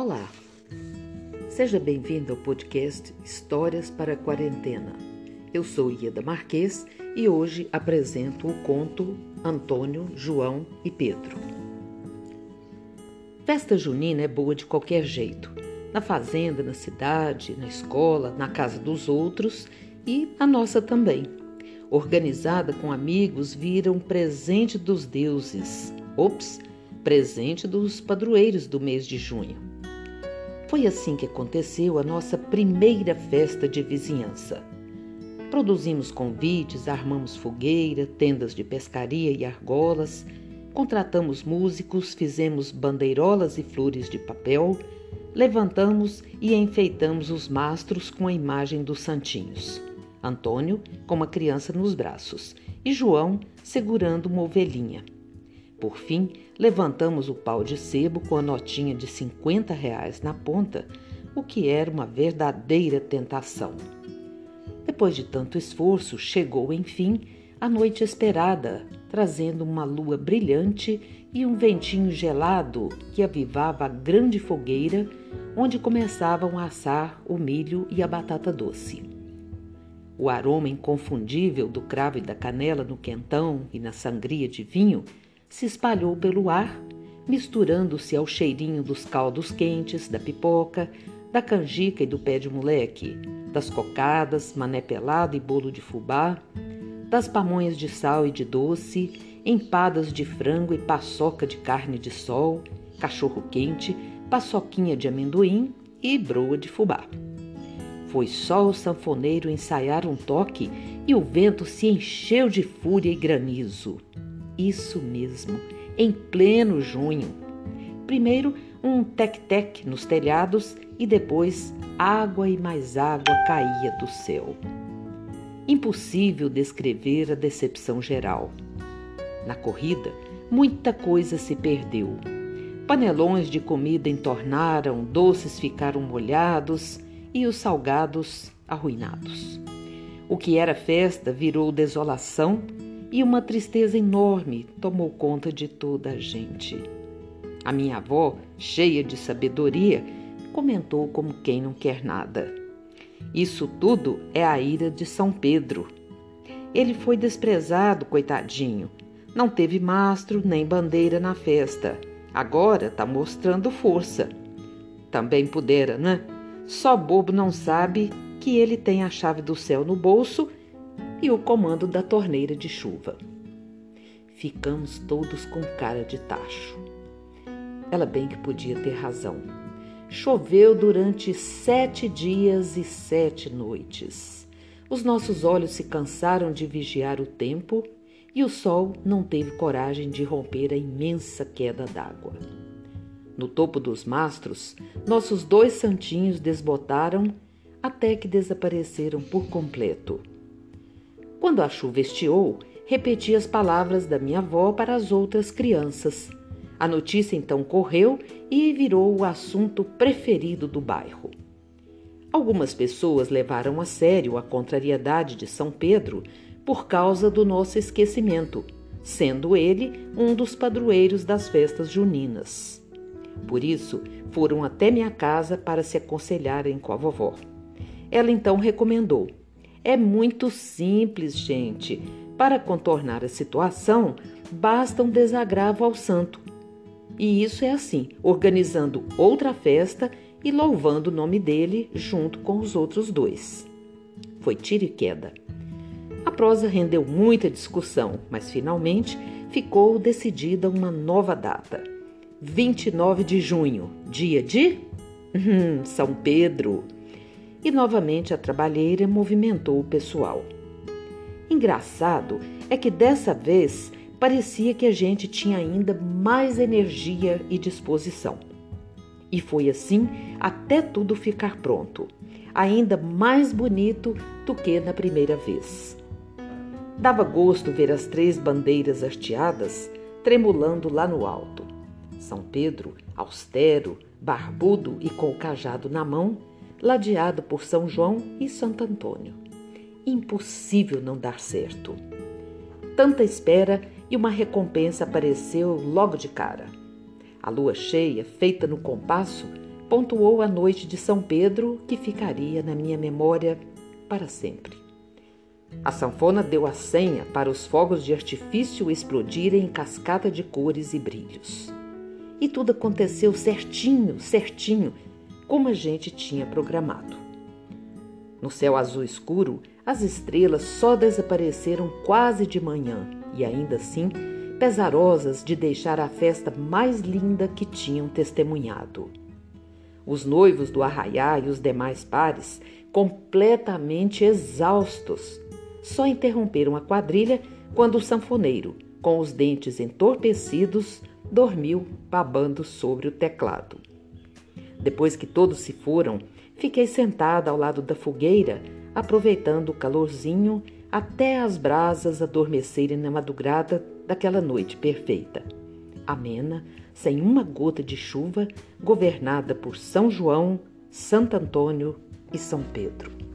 Olá, seja bem-vindo ao podcast Histórias para a Quarentena. Eu sou Ieda Marques e hoje apresento o conto Antônio, João e Pedro. Festa junina é boa de qualquer jeito, na fazenda, na cidade, na escola, na casa dos outros e a nossa também. Organizada com amigos, vira um presente dos deuses. Ops, presente dos padroeiros do mês de junho. Foi assim que aconteceu a nossa primeira festa de vizinhança. Produzimos convites, armamos fogueira, tendas de pescaria e argolas, contratamos músicos, fizemos bandeirolas e flores de papel, levantamos e enfeitamos os mastros com a imagem dos santinhos. Antônio com uma criança nos braços e João segurando uma ovelhinha. Por fim, levantamos o pau de sebo com a notinha de 50 reais na ponta, o que era uma verdadeira tentação. Depois de tanto esforço, chegou, enfim, a noite esperada, trazendo uma lua brilhante e um ventinho gelado que avivava a grande fogueira onde começavam a assar o milho e a batata doce. O aroma inconfundível do cravo e da canela no quentão e na sangria de vinho se espalhou pelo ar, misturando-se ao cheirinho dos caldos quentes, da pipoca, da canjica e do pé de moleque, das cocadas, mané pelado e bolo de fubá, das pamonhas de sal e de doce, empadas de frango e paçoca de carne de sol, cachorro quente, paçoquinha de amendoim e broa de fubá. Foi só o sanfoneiro ensaiar um toque e o vento se encheu de fúria e granizo. Isso mesmo, em pleno junho. Primeiro um tec-tec nos telhados e depois água e mais água caía do céu. Impossível descrever a decepção geral. Na corrida, muita coisa se perdeu. Panelões de comida entornaram, doces ficaram molhados e os salgados arruinados. O que era festa virou desolação e uma tristeza enorme tomou conta de toda a gente. A minha avó, cheia de sabedoria, comentou como quem não quer nada. Isso tudo é a ira de São Pedro. Ele foi desprezado, coitadinho. Não teve mastro nem bandeira na festa. Agora está mostrando força. Também pudera, né? Só bobo não sabe que ele tem a chave do céu no bolso e o comando da torneira de chuva. Ficamos todos com cara de tacho. Ela bem que podia ter razão. Choveu durante sete dias e sete noites. Os nossos olhos se cansaram de vigiar o tempo e o sol não teve coragem de romper a imensa queda d'água. No topo dos mastros, nossos dois santinhos desbotaram até que desapareceram por completo. Quando a chuva estiou, repeti as palavras da minha avó para as outras crianças. A notícia então correu e virou o assunto preferido do bairro. Algumas pessoas levaram a sério a contrariedade de São Pedro por causa do nosso esquecimento, sendo ele um dos padroeiros das festas juninas. Por isso, foram até minha casa para se aconselharem com a vovó. Ela então recomendou: é muito simples, gente. Para contornar a situação, basta um desagravo ao santo. E isso é assim, organizando outra festa e louvando o nome dele junto com os outros dois. Foi tiro e queda. A prosa rendeu muita discussão, mas finalmente ficou decidida uma nova data. 29 de junho, dia de hum, São Pedro e novamente a trabalheira movimentou o pessoal. Engraçado é que dessa vez parecia que a gente tinha ainda mais energia e disposição. E foi assim até tudo ficar pronto, ainda mais bonito do que na primeira vez. Dava gosto ver as três bandeiras hasteadas tremulando lá no alto. São Pedro, austero, barbudo e com o cajado na mão, ladeado por São João e Santo Antônio. Impossível não dar certo. Tanta espera e uma recompensa apareceu logo de cara. A lua cheia, feita no compasso, pontuou a noite de São Pedro que ficaria na minha memória para sempre. A sanfona deu a senha para os fogos de artifício explodirem em cascata de cores e brilhos. E tudo aconteceu certinho, certinho, como a gente tinha programado. No céu azul escuro, as estrelas só desapareceram quase de manhã e ainda assim pesarosas de deixar a festa mais linda que tinham testemunhado. Os noivos do arraiá e os demais pares, completamente exaustos, só interromperam a quadrilha quando o sanfoneiro, com os dentes entorpecidos, dormiu babando sobre o teclado. Depois que todos se foram, fiquei sentada ao lado da fogueira, aproveitando o calorzinho até as brasas adormecerem na madrugada daquela noite perfeita. Amena, sem uma gota de chuva, governada por São João, Santo Antônio e São Pedro.